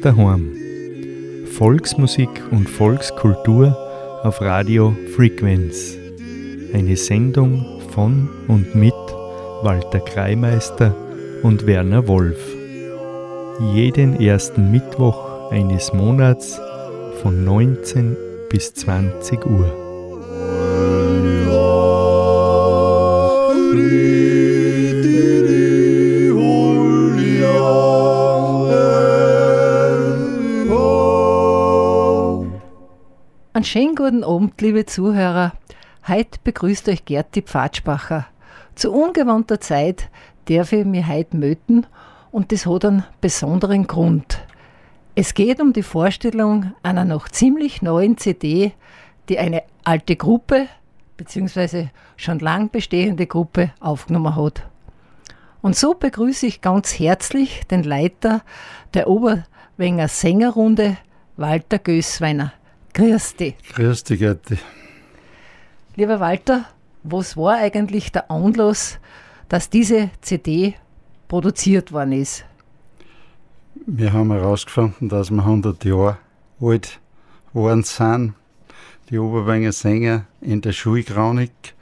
Uns daheim. Volksmusik und Volkskultur auf Radio Frequenz. Eine Sendung von und mit Walter Kreimeister und Werner Wolf. Jeden ersten Mittwoch eines Monats von 19 bis 20 Uhr. Einen schönen guten Abend, liebe Zuhörer. Heute begrüßt euch Gerti Pfadspacher. Zu ungewohnter Zeit darf ich mich heute möten und das hat einen besonderen Grund. Es geht um die Vorstellung einer noch ziemlich neuen CD, die eine alte Gruppe bzw. schon lang bestehende Gruppe aufgenommen hat. Und so begrüße ich ganz herzlich den Leiter der Oberwenger Sängerrunde, Walter Gößweiner. Grüß dich. Grüß dich, Gerti. Lieber Walter, was war eigentlich der Anlass, dass diese CD produziert worden ist? Wir haben herausgefunden, dass wir 100 Jahre alt geworden sind, die Oberwenger Sänger in der Schulchronik.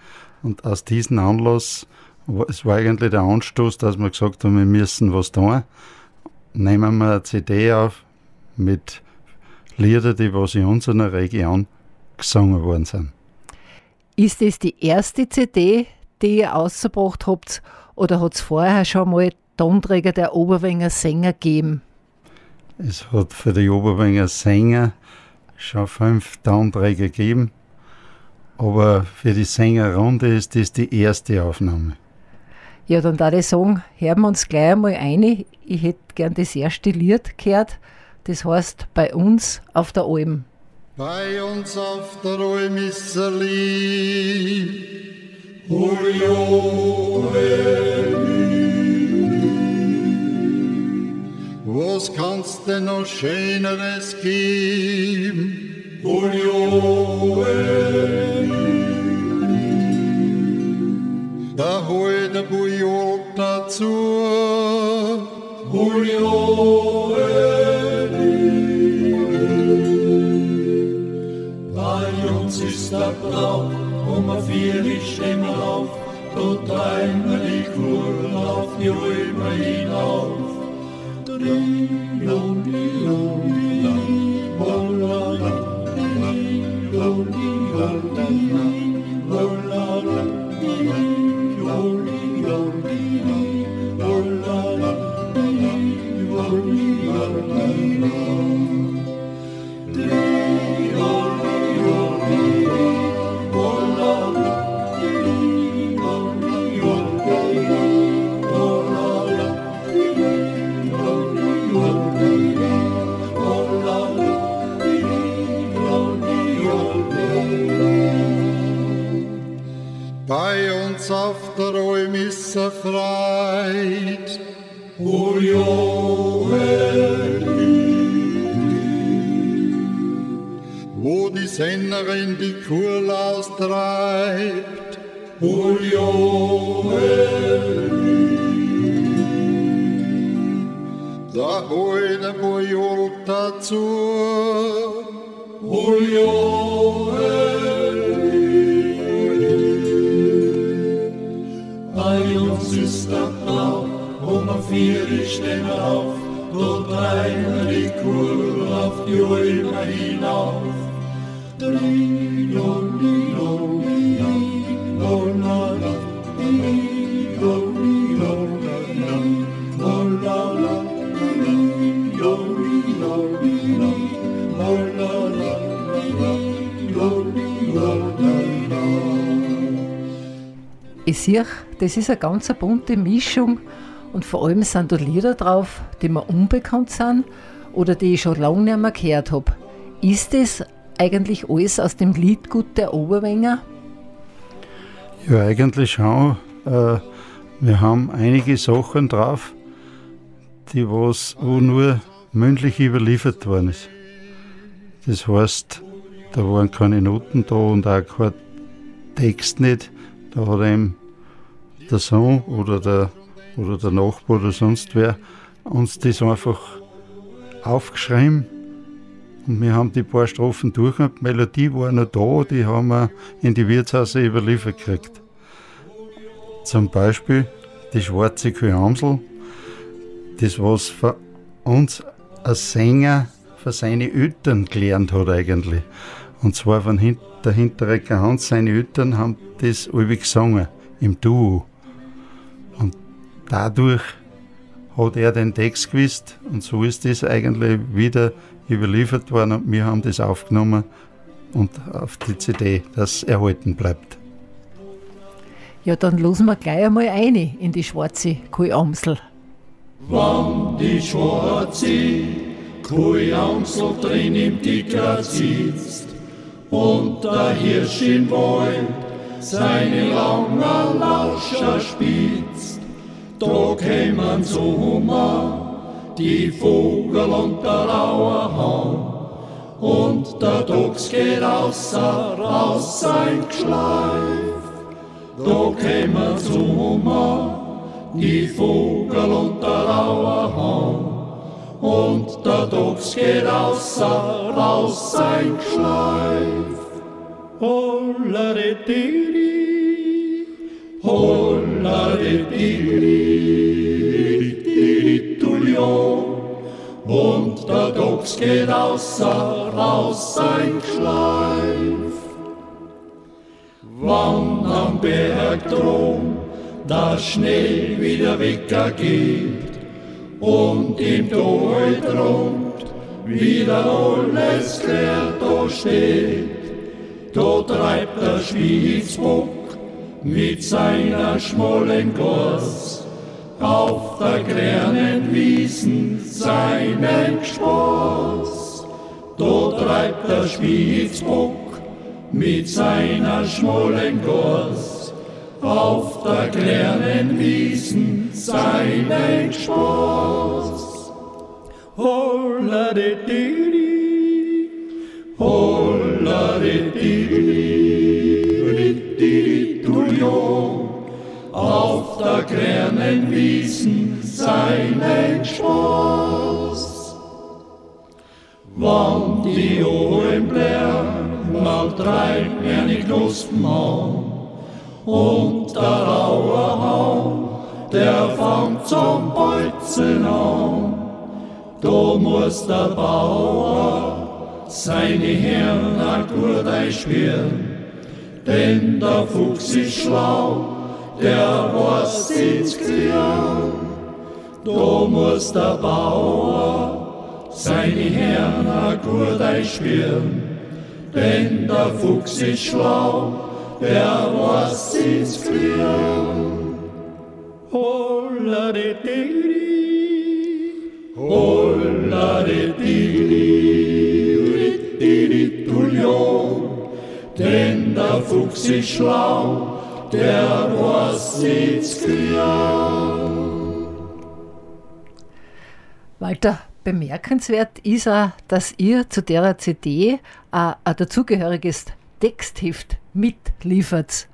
Und aus diesem Anlass, war- es war eigentlich der Anstoß, dass wir gesagt haben, wir müssen was tun. Nehmen wir eine CD auf mit Lieder, die was in unserer Region gesungen worden sind. Ist es die erste CD, die ihr ausgebracht habt, oder hat es vorher schon mal Tonträger der Oberwenger Sänger gegeben? Es hat für die Oberwenger Sänger schon fünf Tonträger gegeben, aber für die Sängerrunde ist das die erste Aufnahme. Ja, dann da ich sagen, hören wir uns gleich einmal ein. Ich hätte gern das erste Lied gehört. Das heißt bei uns auf der Alm. Bei uns auf der Alm ist er lieb. Was kannst denn noch Schöneres geben? Da hol der Bujol dazu. Bei Brauch, um a vier stehen wir auf, treiben wir die Kurven auf die Römer hinauf. Bei Sehe, das ist eine ganz bunte Mischung und vor allem sind da Lieder drauf, die mir unbekannt sind oder die ich schon lange nicht mehr gehört habe. Ist das eigentlich alles aus dem Liedgut der Oberwenger? Ja, eigentlich schon. Äh, wir haben einige Sachen drauf, die was wo nur mündlich überliefert worden ist. Das heißt, da waren keine Noten da und auch kein Text nicht. Da hat eben der Sohn oder der, oder der Nachbar oder sonst wer uns das einfach aufgeschrieben und wir haben die paar Strophen durch die Melodie war noch da, die haben wir in die Wirtshause überliefert gekriegt. Zum Beispiel die schwarze Kühamsel, das was für uns ein Sänger für seine Eltern gelernt hat eigentlich. Und zwar von der Hinterrecker Hans, seine Eltern haben das alle gesungen, im Duo. Dadurch hat er den Text gewusst und so ist das eigentlich wieder überliefert worden und wir haben das aufgenommen und auf die CD, das erhalten bleibt. Ja, dann losen wir gleich einmal ein in die schwarze Kuhamsel. Wann die schwarze Kuhamsel drin im Dicker sitzt und der Hirsch im Wald seine langen Lauscher spitzt, da kämen Sommer die Vogel und der Lauerhahn. Und der Dachs geht außer, raus sein Geschleif. Da kämen Sommer, die Vogel und der Lauerhahn. Und der Dachs geht außer, raus sein Geschleif. Holla holla de diri, und der Dachs geht außer raus sein Schleif. Wann am Berg drum der Schnee wieder weggeht und im Tal drungt wieder alles klärt da steht, da treibt der Spitzbock mit seiner schmollen Goss auf der grünen Wiesen seinen Spaß. Da treibt der Spitzbock mit seiner schmollen Goss auf der grünen Wiesen seinen Spaß. Holla de didi, holla de didi, grünen Wiesen seinen Spaß. Wann die hohen blären, mal treibt mir die Knospen an, und der raue Hahn, der fängt zum Bolzen an. Da muss der Bauer seine Hirn gut einspüren, denn der Fuchs ist schlau, der was ins Krian. Da muss der Bauer seine Herren gut einspüren, denn der Fuchs ist schlau, der was ins Krian. Holla de digri, holla de digri, di denn der Fuchs ist schlau, der was ins Walter, bemerkenswert ist auch, dass ihr zu der CD ein, ein dazugehöriges Textheft mitliefert.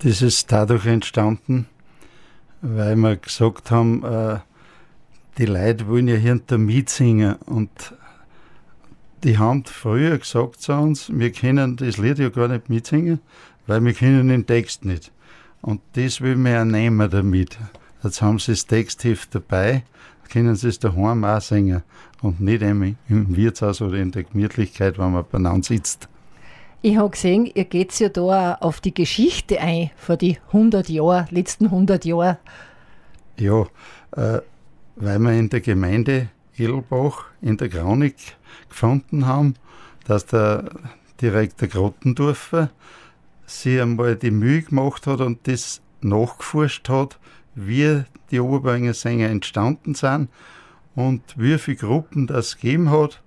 Das ist dadurch entstanden, weil wir gesagt haben, äh, die Leute wollen ja hinter mitsingen und die haben früher gesagt zu uns, wir können das Lied ja gar nicht mitsingen, weil wir können den Text nicht. Und das will man ja nehmen damit. Jetzt haben sie das Textheft dabei, können sie es daheim auch singen und nicht im Wirtshaus oder in der Gemütlichkeit, wenn man beieinander sitzt. Ich habe gesehen, ihr geht ja da auf die Geschichte ein, vor die 100 Jahren, letzten 100 Jahren. Ja, äh, weil wir in der Gemeinde Edelbach in der Graunig gefunden haben, dass der Direktor Grottendorfer sich einmal die Mühe gemacht hat und das nachgeforscht hat, wie die Oberberger Sänger entstanden sind und wie viele Gruppen das gegeben hat.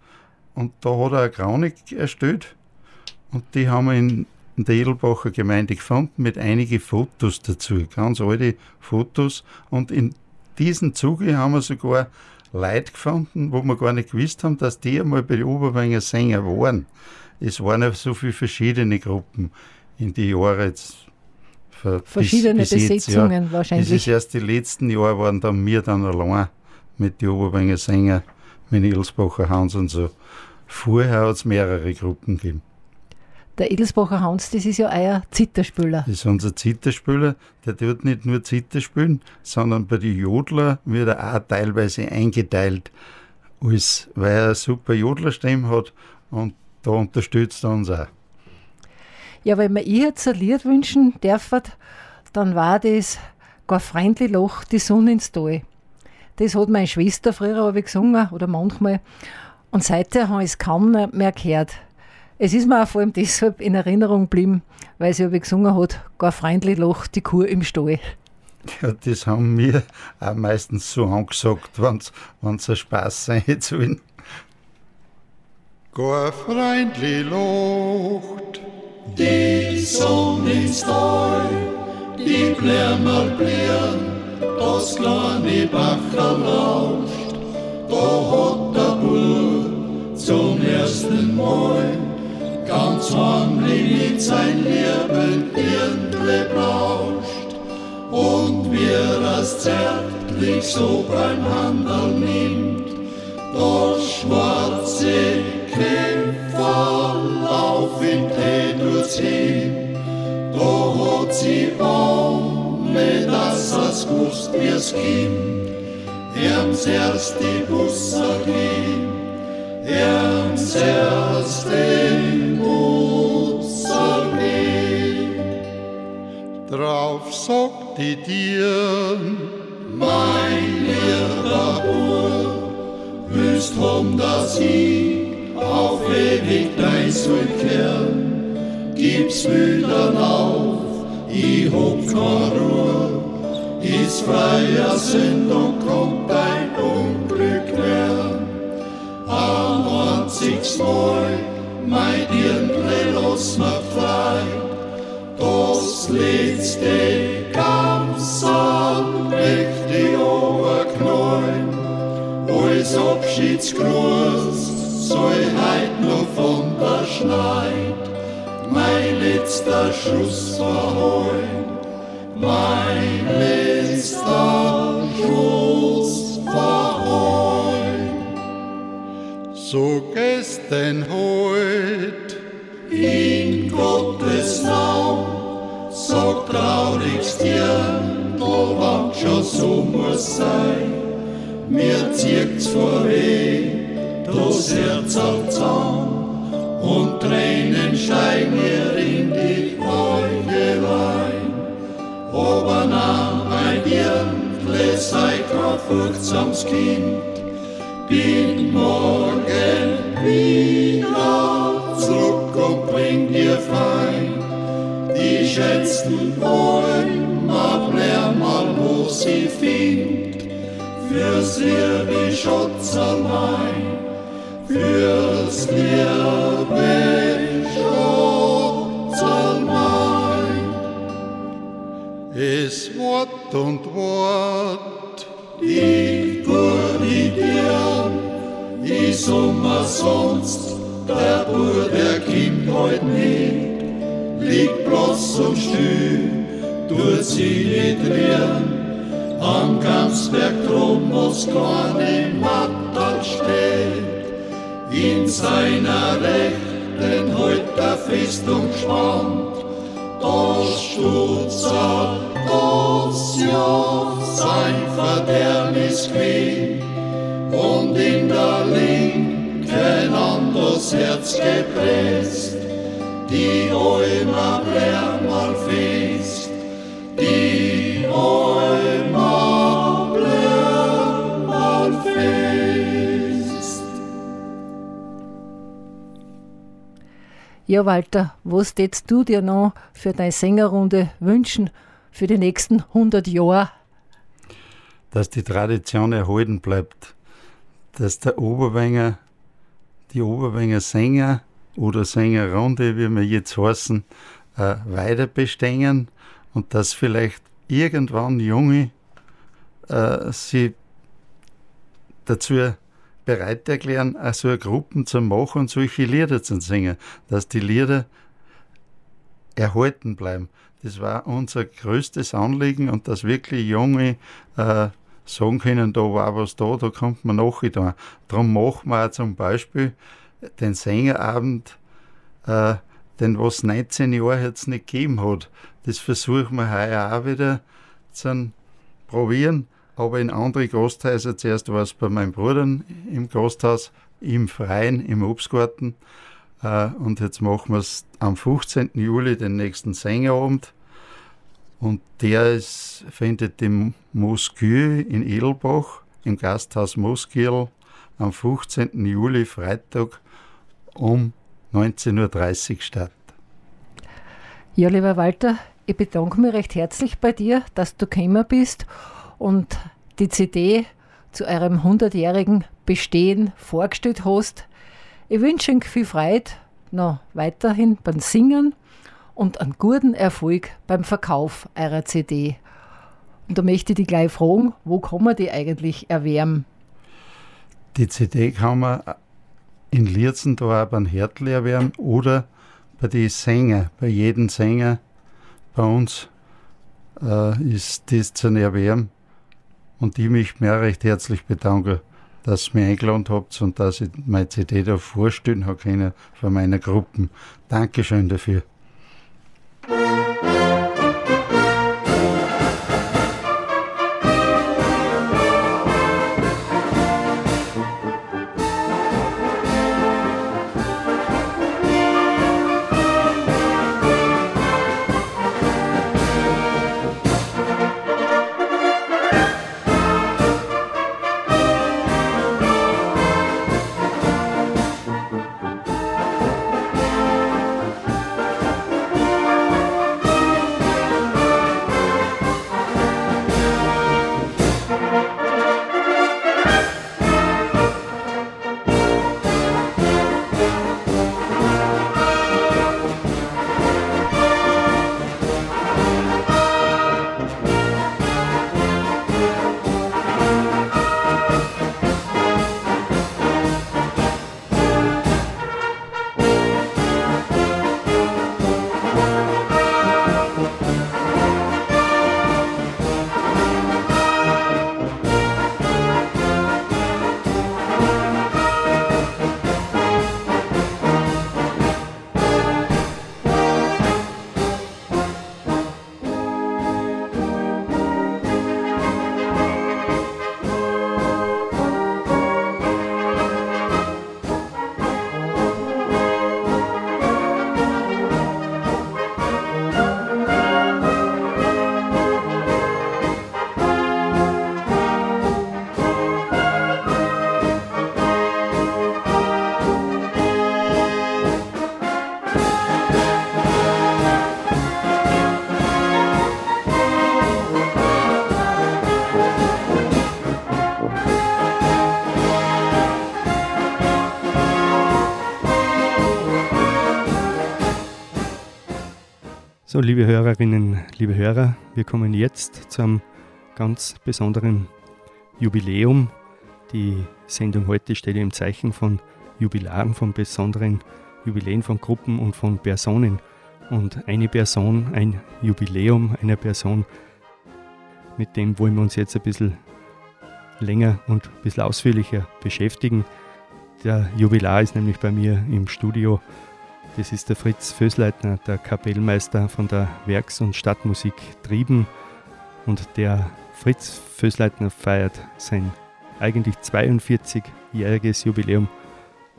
Und da hat er eine Chronik erstellt und die haben wir in der Edelbacher Gemeinde gefunden mit einigen Fotos dazu, ganz alte Fotos. Und in diesem Zuge haben wir sogar Leute gefunden, wo wir gar nicht gewusst haben, dass die einmal bei den Oberwenger Sänger waren. Es waren ja so viele verschiedene Gruppen in die Jahre jetzt. Verschiedene bis, bis Besetzungen ja. wahrscheinlich. Das ist erst die letzten Jahre waren dann wir dann allein mit den Oberwenger Sänger, mit Ilsbacher Hans und so. Vorher hat es mehrere Gruppen gegeben. Der Edelsbacher Hans, das ist ja euer Zitterspieler. Das ist unser Zitterspieler. Der tut nicht nur Zitter spielen, sondern bei den Jodler wird er auch teilweise eingeteilt, als, weil er eine super Jodlerstimme hat und da unterstützt er uns auch. Ja, wenn wir ihr jetzt ein Lied wünschen dürfen, dann war das gar freundlich Loch, die Sonne ins Tal. Das hat meine Schwester früher aber gesungen oder manchmal. Und seither habe ich es kaum mehr gehört. Es ist mir auch vor allem deshalb in Erinnerung geblieben, weil sie aber gesungen hat, gar freundlich Loch, die Kur im Stall. Ja, das haben wir auch meistens so angesagt, wenn es ein Spaß sein soll. Gar freundlich Lucht, die Sonne ist da, die Blärmer blären, das kleine Bacher lauscht, da hat der Bub zum ersten Mal ganz heimlich mit sein Leben Dirndle blauscht und wie er das zärtlich so beim Handel nimmt, das schwarze Kämpfer auf in Hin, da hat sie ohne dass er's gewusst, wie's Kind, erms erst die Busser gehen, erms erst den Busser gehen. drauf sagt die dir, Mein lieber Bub, wüsst hom, dass ich auf ewig dein soll kehren. Gib's wieder auf, ich hab keine Ruhe, ist freier Sünd und kommt dein Unglück näher. Am einzigst Mal, mein Dirndl los mir frei, das letzte ganz an mächtig Oberknäuel, als Abschiedsgruß soll heut noch von der Schneid mein letzter Schuss verholen, mein letzter Schuss verholen. so gehst denn heut, In Gottes Namen, sag traurigst dir, wann schon so muss sein. Mir zieht's vorweg, das Herz auf Zaun, und Tränen schein mir in die Äugelein. Aber na, mein Dirndl, sei furchtsames Kind, bin morgen wieder zurück und bring dir fein die schönsten Bäume, mal wo sie find, fürs liebe Schutz allein, fürs liebe Schutz allein. Am Ganzberg drum, wo's kleine Mattel steht, in seiner Rechten heut der Festung spannt, das Stutzer, das ja sein Verderbnis quält und in der Linken an das Herz gepresst, die Eumer mal fest, die Eumer Ja, Walter, was tätst du dir noch für deine Sängerrunde wünschen für die nächsten 100 Jahre? Dass die Tradition erhalten bleibt. Dass der Oberwenger, die Oberwenger Sänger oder Sängerrunde, wie wir jetzt heißen, äh, weiter bestehen und dass vielleicht irgendwann Junge äh, sie dazu bereit erklären, auch so eine Gruppen zu machen und solche Lieder zu singen, dass die Lieder erhalten bleiben. Das war unser größtes Anliegen und dass wirklich Junge äh, sagen können, da war was da, da kommt man nachher. Darum machen wir auch zum Beispiel den Sängerabend, äh, den was 19 Jahre jetzt nicht gegeben hat. Das versuchen wir heuer auch wieder zu probieren aber in andere Gasthäuser. Zuerst war es bei meinem Bruder im Gasthaus, im Freien, im Obstgarten. Äh, und jetzt machen wir es am 15. Juli, den nächsten Sängerabend. Und der ist, findet im Moskü in Edelbach, im Gasthaus Moskil, am 15. Juli, Freitag um 19.30 Uhr statt. Ja, lieber Walter, ich bedanke mich recht herzlich bei dir, dass du gekommen bist und die CD zu eurem 100-jährigen Bestehen vorgestellt hast. Ich wünsche Ihnen viel Freude noch weiterhin beim Singen und einen guten Erfolg beim Verkauf eurer CD. Und da möchte ich dich gleich fragen, wo kann man die eigentlich erwärmen? Die CD kann man in Lierzendorf beim Hertel erwärmen oder bei den Sängern, bei jedem Sänger bei uns äh, ist das zu erwärmen. Und ich mich mir recht herzlich bedanke, dass ihr mich eingeladen habt und dass ich meine CD da vorstellen habe von meiner Gruppen. Dankeschön dafür. So, liebe Hörerinnen, liebe Hörer, wir kommen jetzt zu einem ganz besonderen Jubiläum. Die Sendung heute steht im Zeichen von Jubilaren, von besonderen Jubiläen von Gruppen und von Personen. Und eine Person, ein Jubiläum einer Person, mit dem wollen wir uns jetzt ein bisschen länger und ein bisschen ausführlicher beschäftigen. Der Jubilar ist nämlich bei mir im Studio das ist der Fritz Fösleitner, der Kapellmeister von der Werks- und Stadtmusik Trieben. Und der Fritz Fösleitner feiert sein eigentlich 42-jähriges Jubiläum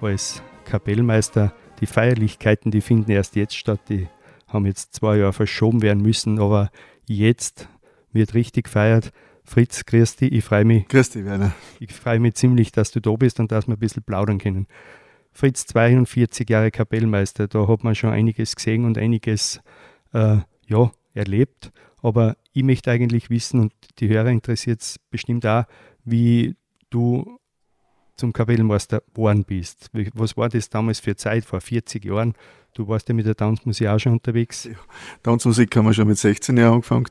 als Kapellmeister. Die Feierlichkeiten, die finden erst jetzt statt, die haben jetzt zwei Jahre verschoben werden müssen, aber jetzt wird richtig gefeiert. Fritz, grüß dich, ich freue mich. Grüß dich, Werner. Ich freue mich ziemlich, dass du da bist und dass wir ein bisschen plaudern können. Fritz 42 Jahre Kapellmeister, da hat man schon einiges gesehen und einiges äh, ja, erlebt. Aber ich möchte eigentlich wissen, und die Hörer interessiert es bestimmt auch, wie du zum Kapellmeister geworden bist. Was war das damals für Zeit, vor 40 Jahren? Du warst ja mit der Tanzmusik auch schon unterwegs. Ja, Tanzmusik haben wir schon mit 16 Jahren angefangen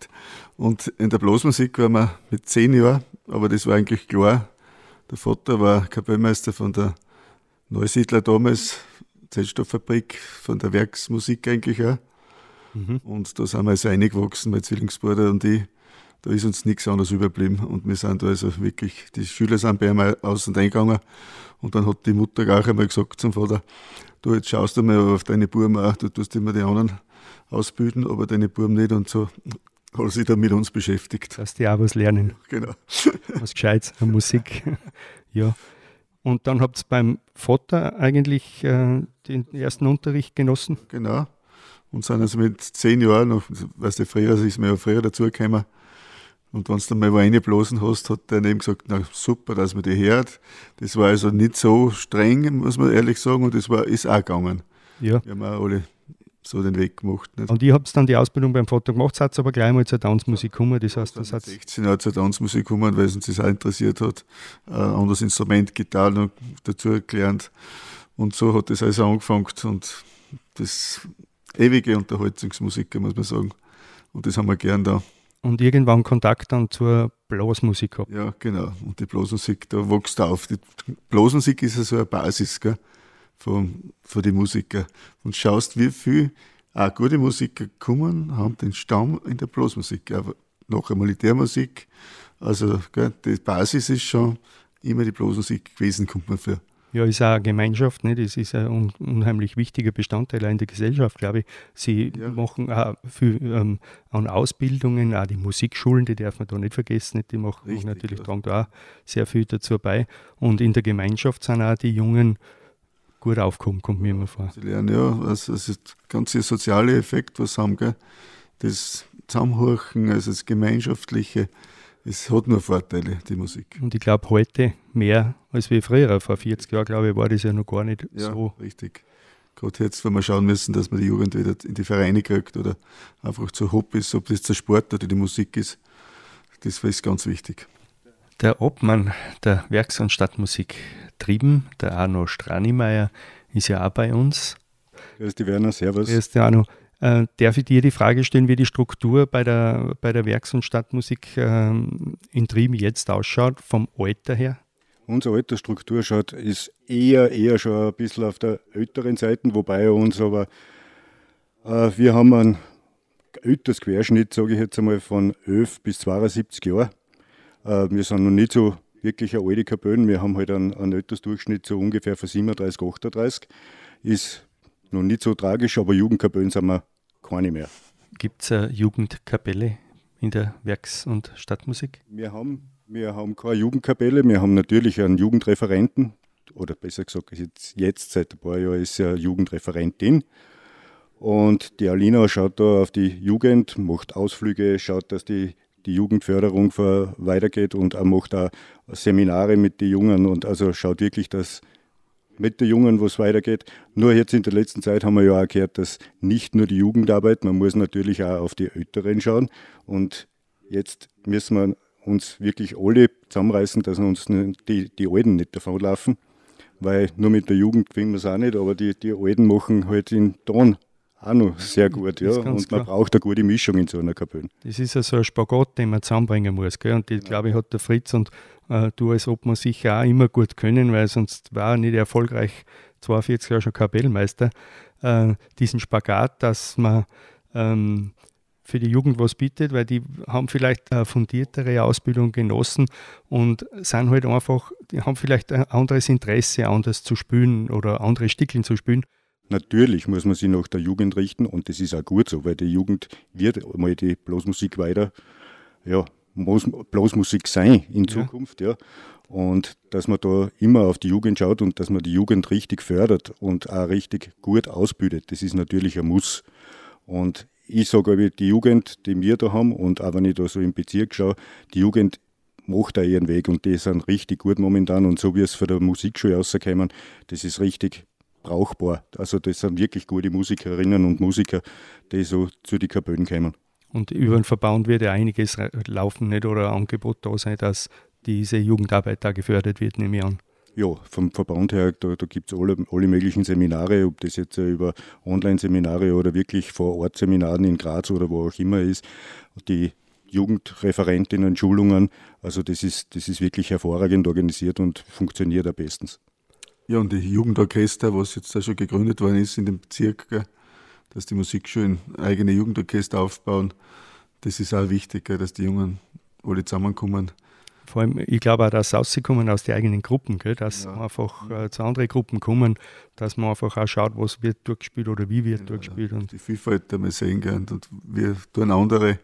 und in der Blasmusik waren wir mit 10 Jahren, aber das war eigentlich klar. Der Vater war Kapellmeister von der Neusiedler damals, Zellstofffabrik, von der Werksmusik eigentlich auch. Mhm. Und da sind wir also reingewachsen, mein Zwillingsbruder und ich da ist uns nichts anderes überblieben. Und wir sind da also wirklich, die Schüler sind bei ihm aus und eingegangen. Und dann hat die Mutter auch einmal gesagt zum Vater, du jetzt schaust du mal auf deine Buben auch, du tust immer die anderen ausbilden, aber deine Buben nicht. Und so hat sich dann mit uns beschäftigt. Dass die auch was lernen. Genau. Was Gescheites an Musik. ja. Und dann habt ihr beim Vater eigentlich äh, den ersten Unterricht genossen? Genau. Und sind also mit zehn Jahren, noch, weißt du, früher ist mir ja früher dazugekommen, und wenn du dann mal wo reinblasen hast, hat der eben gesagt, na super, dass man die hört. Das war also nicht so streng, muss man ehrlich sagen, und das war, ist auch gegangen. Ja. Wir haben auch alle so den Weg gemacht. Nicht? Und ich habe dann die Ausbildung beim Vater gemacht, seid aber gleich mal zur Tanzmusik gekommen. Das heißt, das hat 16 Jahre zur Tanzmusik gekommen, weil es uns das auch interessiert hat. Ein anderes Instrument, Gitarre noch dazu gelernt. Und so hat das also angefangen und das ewige Unterhaltungsmusik, muss man sagen. Und das haben wir gern da und irgendwann Kontakt dann zur Blasmusik gehabt. Ja, genau. Und die Blasmusik, da wächst auf. Die Blasmusik ist ja so eine Basis gell, von, von den Musikern. Und schaust, wie viele auch gute Musiker kommen, haben den Stamm in der Blasmusik. Aber nachher Militärmusik. Also gell, die Basis ist schon immer die Blasmusik gewesen, kommt man für. Ja, ist auch eine Gemeinschaft, ne? das ist ein unheimlich wichtiger Bestandteil in der Gesellschaft, glaube ich. Sie ja. machen auch viel ähm, an Ausbildungen, auch die Musikschulen, die darf man da nicht vergessen, die machen Richtig, natürlich ja. tragen da auch sehr viel dazu bei. Und in der Gemeinschaft sind auch die Jungen gut aufgekommen, kommt mir immer vor. Sie lernen ja, also, also der ganze soziale Effekt, was haben, gell? das Zusammenhorchen, also das Gemeinschaftliche, es hat nur Vorteile, die Musik. Und ich glaube, heute mehr als wie früher. Vor 40 Jahren, glaube ich, war das ja noch gar nicht ja, so. richtig. Gerade jetzt, wenn wir schauen müssen, dass man die Jugend wieder in die Vereine kriegt oder einfach zu Hobbys, ob das der Sport oder die Musik ist, das ist ganz wichtig. Der Obmann der Werks- und Stadtmusik Trieben, der Arno Stranimeier, ist ja auch bei uns. Grüß die Werner, Servus. Grüß die Arno. Äh, darf ich dir die Frage stellen, wie die Struktur bei der, bei der Werks- und Stadtmusik äh, in Trieben jetzt ausschaut, vom Alter her? Unsere Altersstruktur schaut, ist eher, eher schon ein bisschen auf der älteren Seite, wobei uns aber, äh, wir haben einen Altersquerschnitt, sage ich jetzt einmal, von 11 bis 72 Jahren. Äh, wir sind noch nicht so wirklich eine alte Kapellen, wir haben halt einen, einen Altersdurchschnitt so ungefähr von 37, 38. Ist noch nicht so tragisch, aber Jugendkapellen sind wir keine mehr. Gibt es eine Jugendkapelle in der Werks- und Stadtmusik? Wir haben, wir haben keine Jugendkapelle, wir haben natürlich einen Jugendreferenten, oder besser gesagt, jetzt, jetzt seit ein paar Jahren ist sie eine Jugendreferentin. Und die Alina schaut da auf die Jugend, macht Ausflüge, schaut, dass die, die Jugendförderung weitergeht und auch macht auch Seminare mit den Jungen und also schaut wirklich, dass mit den Jungen, wo es weitergeht. Nur jetzt in der letzten Zeit haben wir ja auch gehört, dass nicht nur die Jugendarbeit, man muss natürlich auch auf die Älteren schauen. Und jetzt müssen wir uns wirklich alle zusammenreißen, dass uns die, die Alten nicht davonlaufen. Weil nur mit der Jugend gewinnen wir es auch nicht, aber die, die Alten machen halt in Ton auch noch sehr gut. Ja. Und man klar. braucht eine gute Mischung in so einer Kapelle. Das ist ja so ein Spagat, den man zusammenbringen muss. Gell? Und die, genau. glaube ich, hat der Fritz und äh, du als Obmann sicher auch immer gut können, weil sonst war er nicht erfolgreich 42 Jahre schon Kapellmeister. Äh, diesen Spagat, dass man ähm, für die Jugend was bietet, weil die haben vielleicht eine fundiertere Ausbildung genossen und sind halt einfach, die haben vielleicht ein anderes Interesse, anders zu spielen oder andere Stickeln zu spielen. Natürlich muss man sich nach der Jugend richten und das ist auch gut so, weil die Jugend wird mal die Blasmusik weiter, ja, muss Blasmusik sein in Zukunft, ja. ja. Und dass man da immer auf die Jugend schaut und dass man die Jugend richtig fördert und auch richtig gut ausbildet, das ist natürlich ein Muss. Und ich sage, die Jugend, die wir da haben, und auch wenn ich da so im Bezirk schaue, die Jugend macht da ihren Weg und die sind richtig gut momentan. Und so wie es von der Musikschule rauskommen, das ist richtig brauchbar. Also das sind wirklich gute Musikerinnen und Musiker, die so zu den Kapellen kommen. Und über den Verband wird ja einiges laufen, nicht? Oder ein Angebot da sein, dass diese Jugendarbeit da gefördert wird, nehme ich an. Ja, vom Verband her, da, da gibt es alle, alle möglichen Seminare, ob das jetzt über Online-Seminare oder wirklich vor Ort Seminaren in Graz oder wo auch immer ist. Die Jugendreferentinnen, Schulungen, also das ist, das ist wirklich hervorragend organisiert und funktioniert am bestens. Ja, und die Jugendorchester, was jetzt da schon gegründet worden ist in dem Bezirk, dass die Musikschulen eigene Jugendorchester aufbauen, das ist auch wichtig, dass die Jungen alle zusammenkommen. Vor allem, ich glaube auch, dass rauskommen aus den eigenen Gruppen, gell? dass ja. einfach äh, zu anderen Gruppen kommen, dass man einfach auch schaut, was wird durchgespielt oder wie wird ja, durchgespielt. Und die Vielfalt einmal sehen gern und wir tun andere,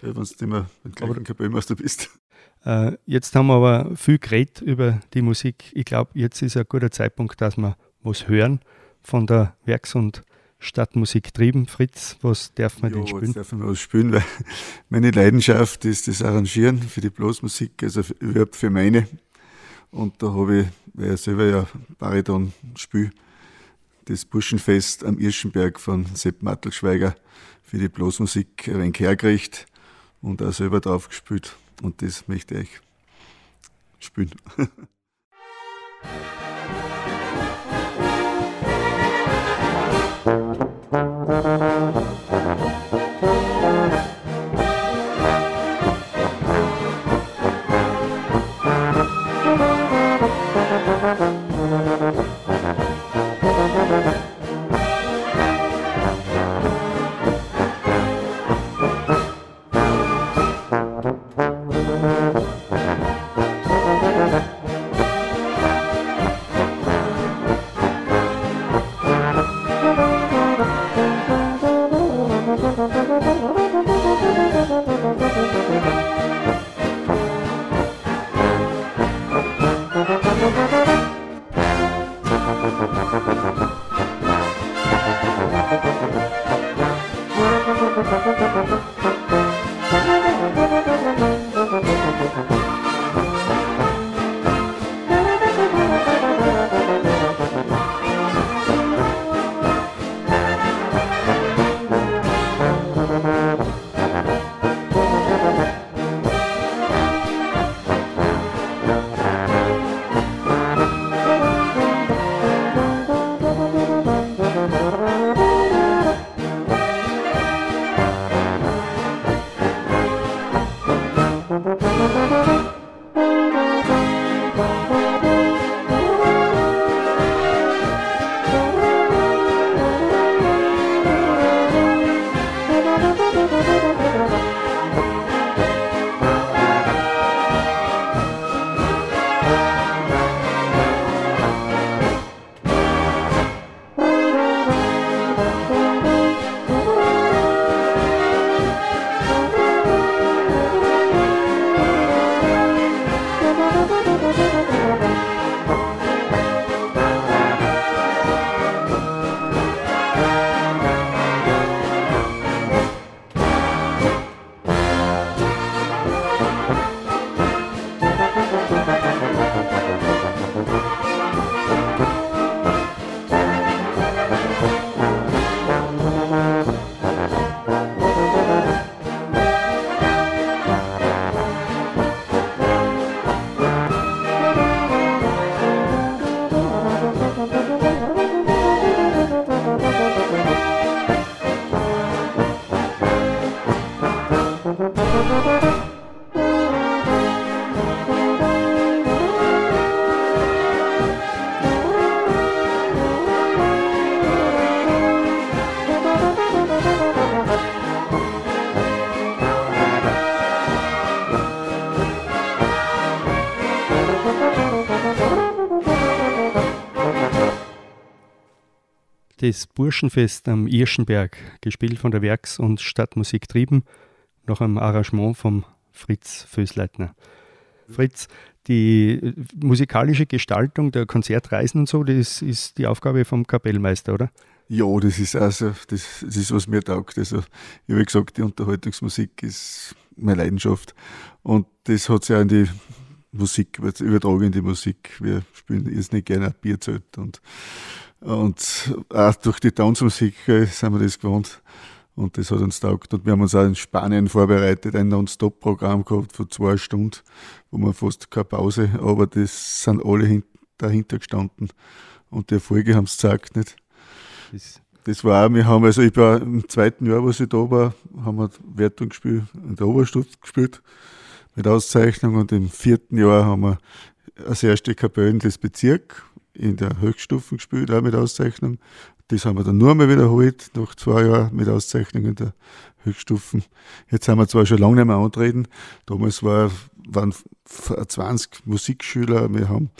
wenn du immer ein gleichen Kapellmeister bist. Äh, jetzt haben wir aber viel geredet über die Musik. Ich glaube, jetzt ist ein guter Zeitpunkt, dass wir was hören von der Werks- und Stadtmusik trieben. Fritz, was darf man denn spielen? Jetzt darf man was spielen, weil meine Leidenschaft ist das Arrangieren für die Blasmusik, also überhaupt für meine. Und da habe ich, weil ich selber ja Bariton spiele, das Burschenfest am Irschenberg von Sepp Mattelschweiger für die Blasmusik ein wenig hergerichtet und auch selber drauf gespielt. Und das möchte ich spielen. Das Burschenfest am Irschenberg, gespielt von der Werks- und Stadtmusik Trieben, nach einem Arrangement vom Fritz Fösleitner. Fritz, die äh, musikalische Gestaltung der Konzertreisen und so, das ist die Aufgabe vom Kapellmeister, oder? Ja, das ist also, das, das ist, was mir taugt. Also, ich habe gesagt, die Unterhaltungsmusik ist meine Leidenschaft. Und das hat sich auch in die Musik, übertragen in die Musik. Wir spielen jetzt nicht gerne Bierzelt und Und auch durch die Tanzmusik äh, sind wir das gewohnt. Und das hat uns taugt. Und wir haben uns auch in Spanien vorbereitet, ein Non-Stop-Programm gehabt von zwei Stunden, wo wir fast keine Pause, aber das sind alle dahinter gestanden. Und die Erfolge haben es gezeigt, nicht? Das, war auch, wir haben also, ich war im zweiten Jahr, was ich da war, haben wir Wertung gespielt, in der Oberstufe gespielt, mit Auszeichnung. Und im vierten Jahr haben wir als erste Kapellen des Bezirks in der Höchststufen gespielt, auch mit Auszeichnung. Das haben wir dann nur einmal wiederholt, nach zwei Jahren mit Auszeichnung in der Höchststufen. Jetzt haben wir zwar schon lange nicht mehr antreten. Damals war, waren 20 Musikschüler. Wir haben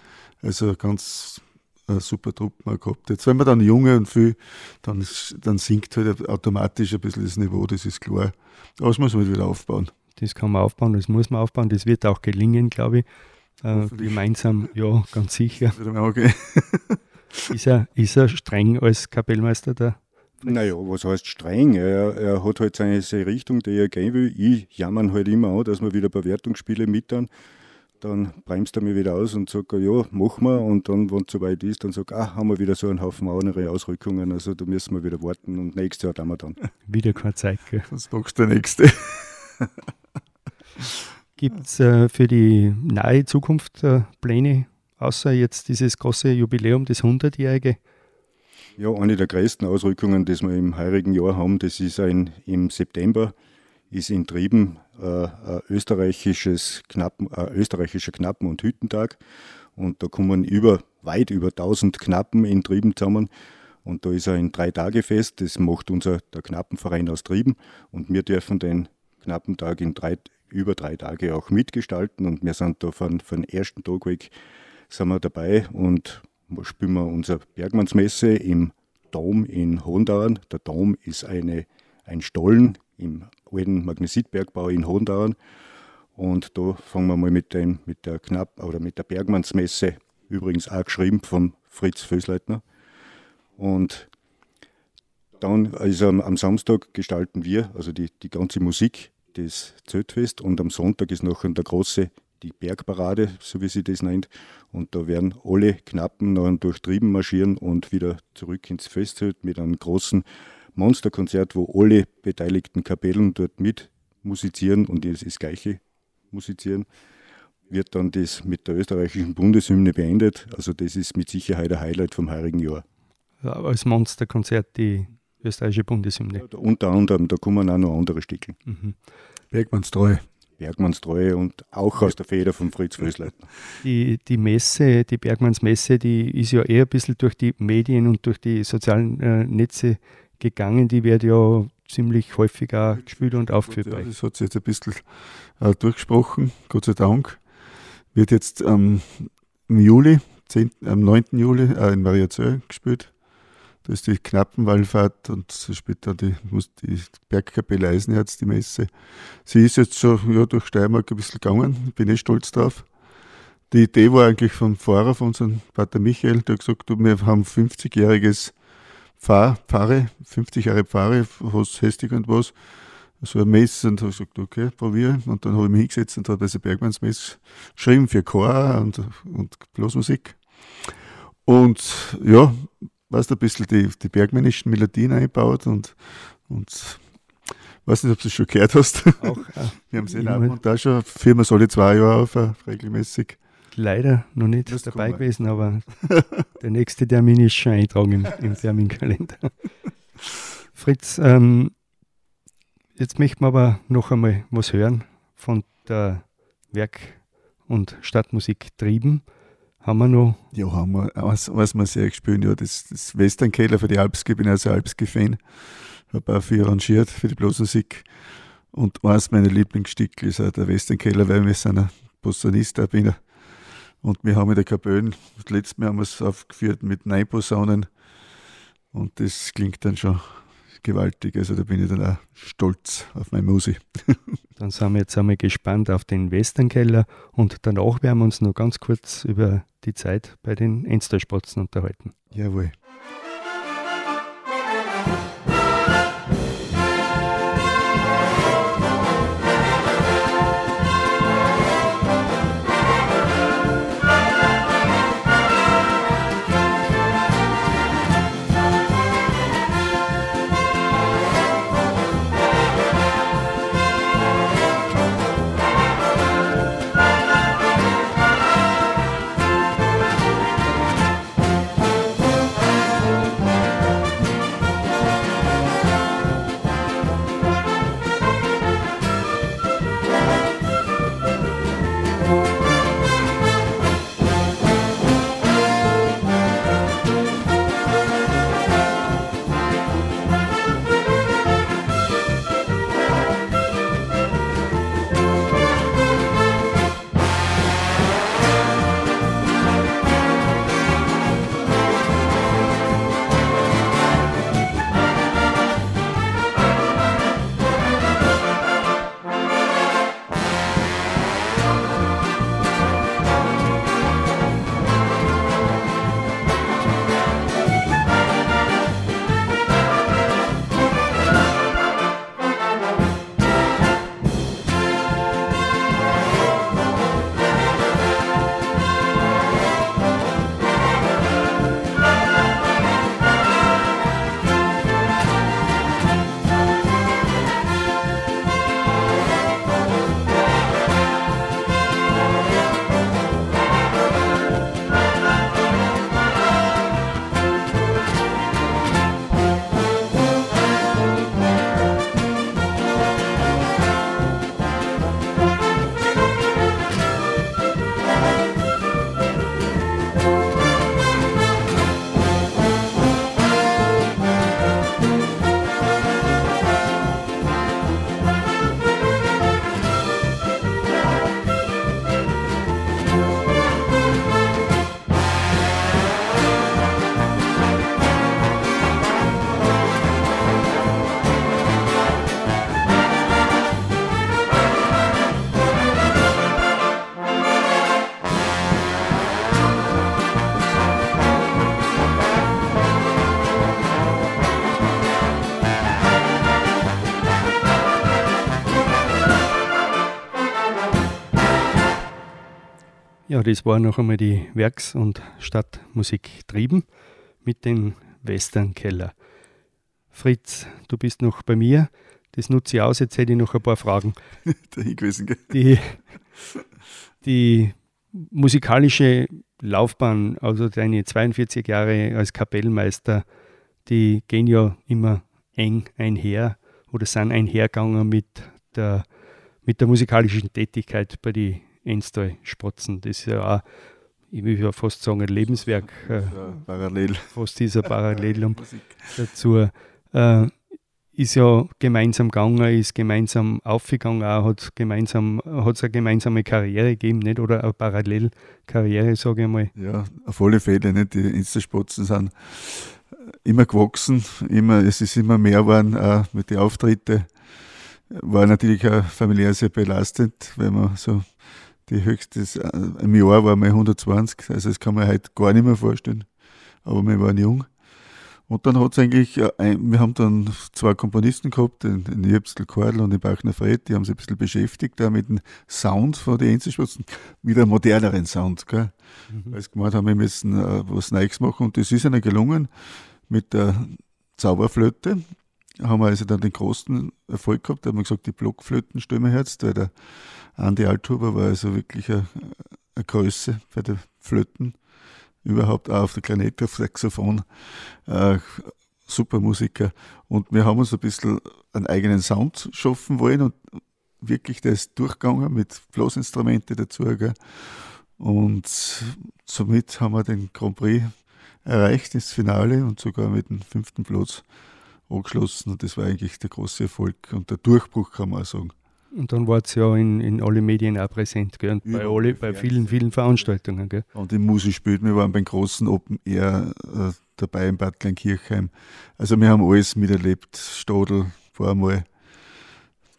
also ganz eine super Truppe gehabt. Jetzt, wenn man dann junge und viel, dann, dann sinkt halt automatisch ein bisschen das Niveau, das ist klar. Aber das muss man wieder aufbauen. Das kann man aufbauen, das muss man aufbauen, das wird auch gelingen, glaube ich. Äh, gemeinsam, ja, ganz sicher. Okay. ist, er, ist er streng als Kapellmeister da? Naja, was heißt streng? Er, er hat halt seine, seine Richtung, die er gehen will. Ich jammer halt immer an, dass wir wieder Bewertungsspiele mit dann. Dann bremst er mich wieder aus und sagt, ja, machen wir. Und dann, wenn es soweit ist, dann sagt er, ah, haben wir wieder so einen Haufen andere Ausrückungen. Also da müssen wir wieder warten und nächstes Jahr haben wir dann. Wieder keine Zeit, gell? Was magst du der Nächste? Gibt es äh, für die nahe Zukunft äh, Pläne, außer jetzt dieses große Jubiläum, das 100-jährige? Ja, eine der größten Ausrückungen, die wir im heurigen Jahr haben, das ist ein, im September, ist in Trieben äh, österreichisches Knappen, österreichischer Knappen- und Hüttentag. Und da kommen über, weit über 1000 Knappen in Trieben zusammen. Und da ist ein Drei-Tage-Fest, das macht unser der Knappenverein aus Trieben. Und wir dürfen den Knappentag in drei, über drei Tage auch mitgestalten und wir sind da von, von ersten Tag weg sind wir dabei und spielen wir unsere Bergmannsmesse im Dom in Hohendauern. Der Dom ist eine, ein Stollen im alten Magnesitbergbau in Hohendauern. Und da fangen wir mal mit, dem, mit der Knapp oder mit der Bergmannsmesse, übrigens auch geschrieben von Fritz Fösleitner. Und dann also am Samstag gestalten wir, also die, die ganze Musik das Zeltfest und am Sonntag ist noch der große, die Bergparade, so wie sie das nennt. Und da werden alle Knappen noch durch Trieben marschieren und wieder zurück ins Festzelt mit einem großen Monsterkonzert, wo alle beteiligten Kapellen dort mit musizieren und das, das gleiche musizieren. Wird dann das mit der österreichischen Bundeshymne beendet. Also das ist mit Sicherheit ein Highlight vom heurigen Jahr. Ja, als Monsterkonzert die österreichische Bundeshymne. Ja, unter anderem, da kommen auch noch andere Stücke. Mhm. Bergmannstreu. Bergmannstreue und auch aus der Feder von Fritz Frösleitner. Die, die Messe, die Bergmannsmesse, die ist ja eher ein bisschen durch die Medien und durch die sozialen äh, Netze gegangen. Die wird ja ziemlich häufig auch gespielt und aufgeführt. Ja, das hat sich jetzt ein bisschen äh, durchgesprochen, Gott sei Dank. Wird jetzt ähm, im Juli, 10, am 9. Juli äh, in Mariazell gespielt. Da ist die Knappenwallfahrt und später die, die Bergkapelle Eisenherz, die Messe. Sie ist jetzt schon ja, durch Steiermark ein bisschen gegangen, bin ich stolz drauf. Die Idee war eigentlich vom Pfarrer, von unserem Pater Michael, der hat gesagt, du, wir haben 50-jähriges Pfarr, Pfarre, 50 Jahre Pfarre, was hässlich und was. So eine Messe und habe gesagt, okay, probiere. Und dann habe ich mich hingesetzt und habe diese Bergmannsmesse geschrieben für Chor und, und Blasmusik. Und ja, weißt du, ein bisschen die, die bergmännischen Melodien einbaut und, und weiß nicht, ob du es schon gehört hast. Auch, Wir haben es in da schon viermal alle zwei Jahre auf, äh, regelmäßig. Leider noch nicht das dabei kommen. gewesen, aber der nächste Termin ist schon eingetragen im, im Terminkalender. Fritz, ähm, jetzt möchten wir aber noch einmal was hören von der Werk- und Stadtmusik Trieben. Haben wir noch? Ja, haben wir. Was, was wir sehr gespielt ja, das, das Western-Keller für die Alpski, ich bin also Alpski-Fan. Habe auch viel arrangiert für die Blasmusik. Und eines meiner Lieblingsstücke ist auch der Western-Keller, weil wir sind ein Posaunist, bin. Und wir haben in der Kapelle, das letzte Mal haben wir es aufgeführt mit neun Posaunen. Und das klingt dann schon gewaltig. Also da bin ich dann auch stolz auf meine Musik. dann sind wir jetzt einmal gespannt auf den Westernkeller und danach werden wir uns noch ganz kurz über die Zeit bei den Ensterspatzen unterhalten. Jawohl. Ja, das war noch einmal die Werks- und Stadtmusik Trieben mit dem Westernkeller. Fritz, du bist noch bei mir. Das nutze ich aus. Jetzt hätte ich noch ein paar Fragen. Gewesen? Die, die musikalische Laufbahn, also deine 42 Jahre als Kapellmeister, die gehen ja immer eng einher oder sind einhergegangen mit der, mit der musikalischen Tätigkeit bei den Enstal-Spotzen. Das ist ja auch, ich will ja fast sagen, ein Lebenswerk. Äh, parallel. Fast dieser Parallelum dazu. Äh, ist ja gemeinsam gegangen, ist gemeinsam aufgegangen, auch hat gemeinsam, hat es eine gemeinsame Karriere gegeben, nicht? Oder eine Parallelkarriere, sage ich mal. Ja, auf alle Fälle, nicht? Die Instaspotzen sind immer gewachsen, immer, es ist immer mehr geworden, auch mit den Auftritten. War natürlich auch familiär sehr belastend, wenn man so die höchste, im Jahr war mal 120, also das kann man heute gar nicht mehr vorstellen, aber wir waren jung. Und dann hat es eigentlich, äh, wir haben dann zwei Komponisten gehabt, den, den Jepsel Kordel und den Bachner Fred, die haben sich ein bisschen beschäftigt da mit dem Sound von den Einzelspitzen, mit einem moderneren Sound. Gell? Mhm. Weil sie gemeint haben, wir müssen uh, was Neues machen und das ist ihnen gelungen mit der Zauberflöte. Haben wir also dann den großen Erfolg gehabt, da haben wir gesagt, die Blockflöten wir jetzt, weil der Andi Althuber war also wirklich eine, eine Größe für die Flöten überhaupt auch auf der Klarinette, auf Saxophon. Äh, super Musiker. Und wir haben uns ein bisschen einen eigenen Sound schaffen wollen und wirklich ist durchgegangen mit Bloßinstrumente dazu. Gell? Und somit haben wir den Grand Prix erreicht, das Finale und sogar mit dem fünften Platz angeschlossen. Und das war eigentlich der große Erfolg und der Durchbruch, kann man auch sagen. Und dann war es ja in, in alle Medien auch präsent, gell? Und bei, alle, bei vielen, vielen Veranstaltungen. Gell? Und im Musikspiel, wir waren beim großen Open Air äh, dabei in Bad Kleinkirchheim. Also wir haben alles miterlebt. Stadel war einmal,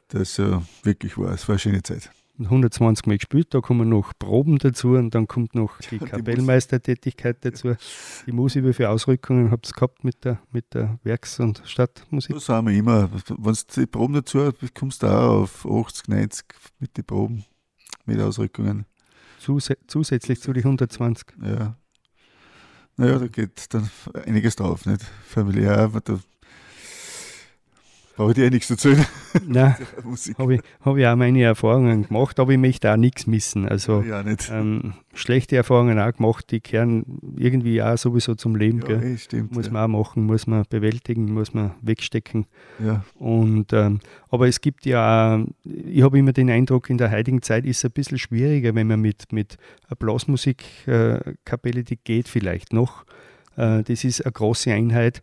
das ja wirklich war, es war eine schöne Zeit. 120 Mal gespielt, da kommen noch Proben dazu und dann kommt noch die Kapellmeistertätigkeit dazu. Die Musik, wie viele Ausrückungen habt ihr gehabt mit der, mit der Werks- und Stadtmusik? Das haben wir immer. Wenn du die Proben dazu kommst du auch auf 80, 90 mit den Proben, mit Ausrückungen. Zus zusätzlich zu den 120? Ja. Naja, da geht dann einiges drauf, nicht? Familiär, da Brauche ich dir nichts dazu. Nein, habe ich, hab ich auch meine Erfahrungen gemacht, aber ich möchte auch nichts missen. Also ja, ähm, schlechte Erfahrungen auch gemacht, die kehren irgendwie auch sowieso zum Leben. Ja, ey, stimmt, muss man auch machen, muss man bewältigen, muss man wegstecken. Und, ähm, aber es gibt ja auch, ich habe immer den Eindruck, in der heutigen Zeit ist es ein bisschen schwieriger, wenn man mit, mit einer Blasmusikkapelle, äh, die geht vielleicht noch. Äh, das ist eine große Einheit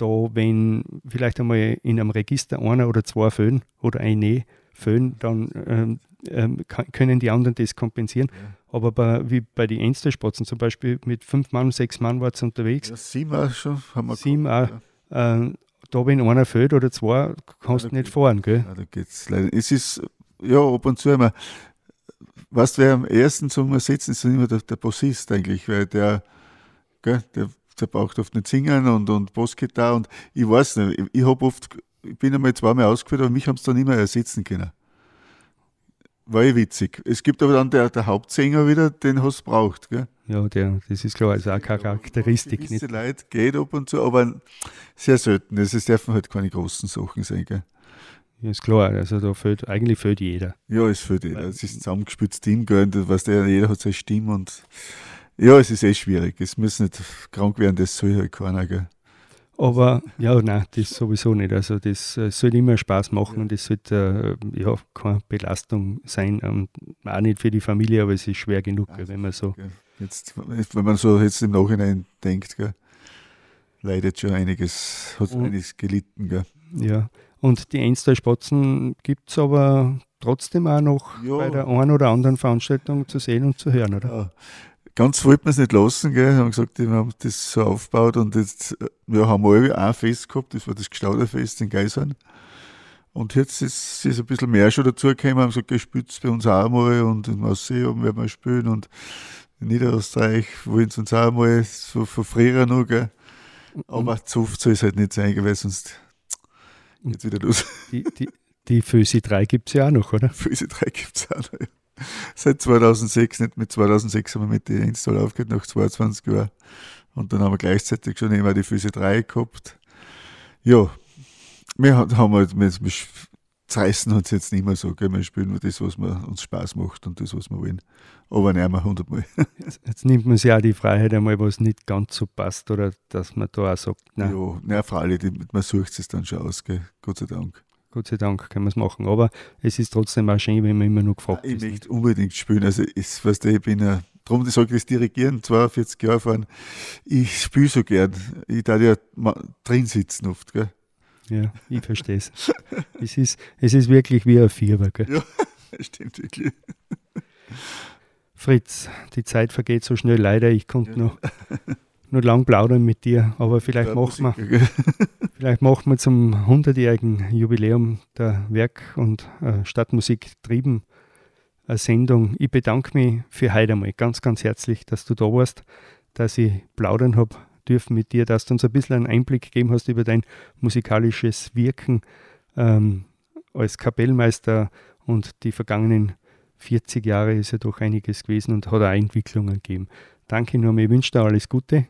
da, wenn vielleicht einmal in einem Register einer oder zwei fehlen oder eine fehlen, dann ähm, ähm, können die anderen das kompensieren. Ja. Aber bei, wie bei den Ensterspatzen zum Beispiel mit fünf Mann, sechs Mann war es unterwegs. Ja, sieben auch schon, haben wir Sieben auch. Ja. Äh, da, wenn einer fehlt oder zwei, kannst du nicht fahren. Gell? Ja, da geht's leider. Es ist, ja, ab und zu immer, du, wer am ersten zum ist, ist immer der, der Bassist eigentlich, weil der, gell, der der braucht oft nicht singen und, und Bassgitarre und ich weiß nicht, ich, ich habe oft, ich bin einmal zweimal ausgeführt, aber mich haben es dann immer ersetzen können. War eh witzig. Es gibt aber dann der, der Hauptsänger wieder, den hast du braucht, gell? Ja, der, das ist klar, also auch Charakteristik. Gewisse nicht. Leute geht ab und zu, aber sehr selten. Es dürfen halt keine großen Sachen sein, gell? Ja, ist klar, also da fehlt, eigentlich fehlt jeder. Ja, es fehlt jeder. Es ist ein zusammengespültes Team, gell? Und was der, jeder hat seine Stimme und ja, es ist eh schwierig. Es muss nicht krank werden, das soll halt keiner. Gell? Aber ja, nein, das sowieso nicht. Also das äh, soll immer Spaß machen ja. und es sollte äh, ja keine Belastung sein. Und auch nicht für die Familie, aber es ist schwer genug, also, wenn man so. Gell. Jetzt, wenn man so jetzt im Nachhinein denkt, gell, leidet schon einiges, hat und, einiges gelitten. Gell. Ja, und die Einstein-Spatzen gibt es aber trotzdem auch noch ja. bei der einen oder anderen Veranstaltung zu sehen und zu hören, oder? Ganz wollte man es nicht lassen, gell. Haben gesagt, wir haben das so aufgebaut und jetzt, wir haben alle ein Fest gehabt, das war das Gestauderfest in Geisern. Und jetzt ist, ist ein bisschen mehr schon dazugekommen, haben gesagt, gespielt bei uns auch mal und in Museum werden wir spielen und in Niederösterreich wollen sie uns auch mal so früher noch, gell. Aber zu oft soll es halt nicht sein, weil sonst geht's wieder los. Die, die, die Fösi 3 gibt es ja auch noch, oder? Fösi 3 gibt es auch noch, ja. Seit 2006, nicht mit 2006 haben wir mit der Install aufgehört, nach 22 Jahren. Und dann haben wir gleichzeitig schon immer die Füße 3 gehabt. Ja, wir haben halt, wir, zerreißen uns jetzt nicht mehr so, gell? wir spielen nur das, was wir, uns Spaß macht und das, was wir wollen. Aber nicht mehr hundertmal. Jetzt, jetzt, nimmt man sich auch die Freiheit einmal, was nicht ganz so passt oder dass man da auch sagt, nein. Ja, nein, freilich, man sucht es dann schon aus, gell? Gott sei Dank. Gott sei Dank können wir es machen. Aber es ist trotzdem auch schön, wenn man immer noch gefragt ich ist. Ich möchte unbedingt spielen. Also, ich, weißt du, ich bin ja, darum sage ich das Dirigieren, 42 Jahre fahren. Ich spiele so gern. Ich darf ja drin sitzen oft, gell? Ja, ich verstehe es. es, ist, es ist wirklich wie ein Vierer, gell? Ja, stimmt wirklich. Fritz, die Zeit vergeht so schnell, leider. Ich konnte ja. noch, noch lang plaudern mit dir, aber vielleicht machen wir. Vielleicht machen wir zum 100-jährigen Jubiläum der Werk- und äh, Stadtmusik Trieben eine Sendung. Ich bedanke mich für heute einmal ganz, ganz herzlich, dass du da warst, dass ich plaudern habe dürfen mit dir, dass du uns ein bisschen einen Einblick gegeben hast über dein musikalisches Wirken ähm, als Kapellmeister und die vergangenen 40 Jahre ist ja doch einiges gewesen und hat auch Entwicklungen gegeben. Danke nochmal, ich wünsche dir alles Gute.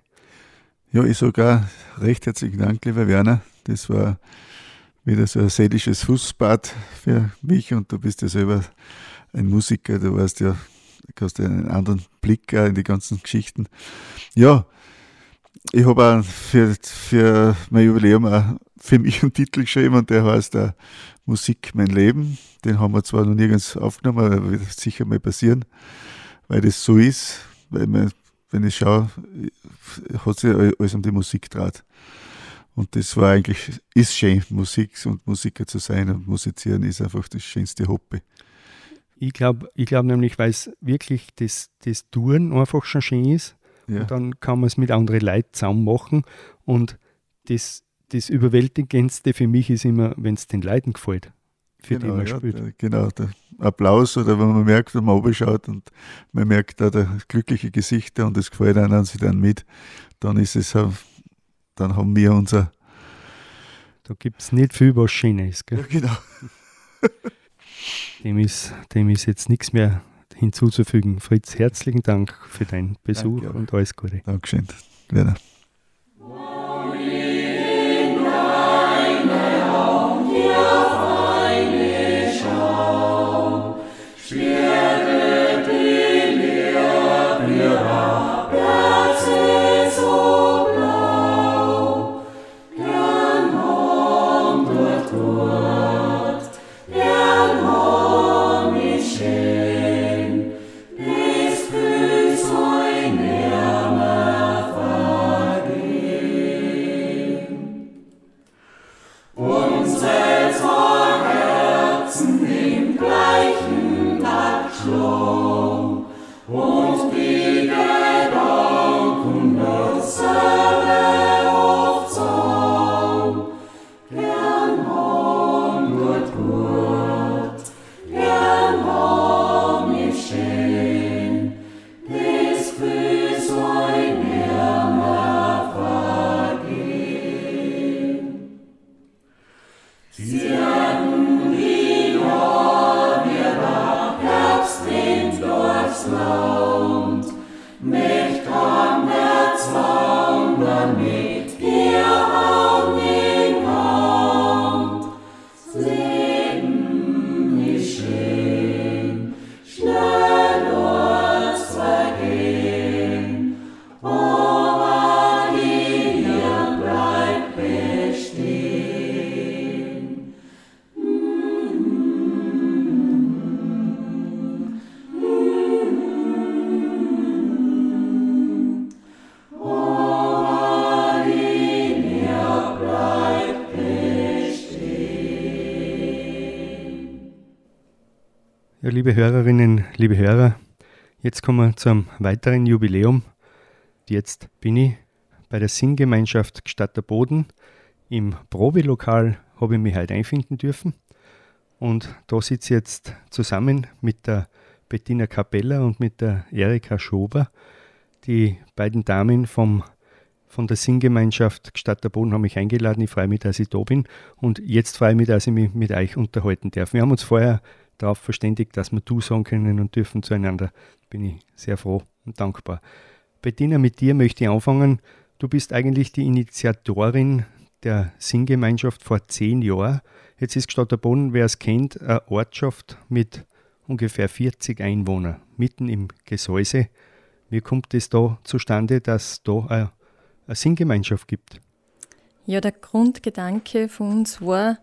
Ja, ich sogar recht herzlichen Dank, lieber Werner. Das war wieder so ein seelisches Fußbad für mich und du bist ja selber ein Musiker, du weißt ja, du hast ja einen anderen Blick in die ganzen Geschichten. Ja, ich habe auch für, für mein Jubiläum auch für mich einen Titel geschrieben und der heißt uh, Musik mein Leben. Den haben wir zwar noch nirgends aufgenommen, aber wird sicher mal passieren, weil das so ist, weil man wenn ich schaue, hat sich alles um die Musik draht. Und das war eigentlich, ist schön, Musik und Musiker zu sein und musizieren ist einfach das schönste Hobby. Ich glaube ich glaub nämlich, weil es wirklich das, das Touren einfach schon schön ist. Ja. Und dann kann man es mit anderen Leuten zusammen machen. Und das, das Überwältigendste für mich ist immer, wenn es den Leuten gefällt für genau, die man ja, spielt. Der, genau, der Applaus oder wenn man merkt, wenn man oben schaut und man merkt da glückliche Gesichter und es gefällt einem sie dann mit, dann ist es, dann haben wir unser. Da gibt es nicht viel, was schön ist. Gell? Ja, genau. dem, ist, dem ist jetzt nichts mehr hinzuzufügen. Fritz, herzlichen Dank für deinen Besuch Danke, und alles Gute. Dankeschön, Werner. Liebe Hörer, jetzt kommen wir zu einem weiteren Jubiläum. Jetzt bin ich bei der Singgemeinschaft Stadt der Boden. Im Probelokal habe ich mich heute einfinden dürfen. Und da sitze ich jetzt zusammen mit der Bettina Capella und mit der Erika Schober. Die beiden Damen vom, von der Singgemeinschaft Stadt der Boden haben mich eingeladen. Ich freue mich, dass ich da bin. Und jetzt freue ich mich, dass ich mich mit euch unterhalten darf. Wir haben uns vorher darauf verständigt, dass wir du sagen können und dürfen zueinander. Bin ich sehr froh und dankbar. Bettina, mit dir möchte ich anfangen. Du bist eigentlich die Initiatorin der Singgemeinschaft vor zehn Jahren. Jetzt ist Stadterboden, wer es kennt, eine Ortschaft mit ungefähr 40 Einwohnern, mitten im Gesäuse. Wie kommt es da zustande, dass es da eine, eine Singgemeinschaft gibt? Ja, der Grundgedanke von uns war,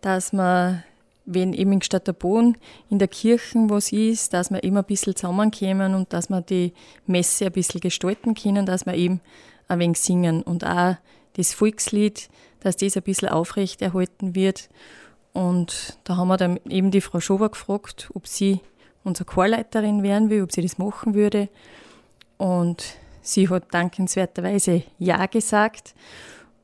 dass man, wenn eben in Stadterboden in der Kirche was ist, dass wir immer ein bisschen zusammenkommen und dass wir die Messe ein bisschen gestalten können, dass wir eben ein wenig singen und auch das Volkslied, dass das ein bisschen aufrechterhalten wird. Und da haben wir dann eben die Frau Schober gefragt, ob sie unsere Chorleiterin werden will, ob sie das machen würde. Und sie hat dankenswerterweise Ja gesagt.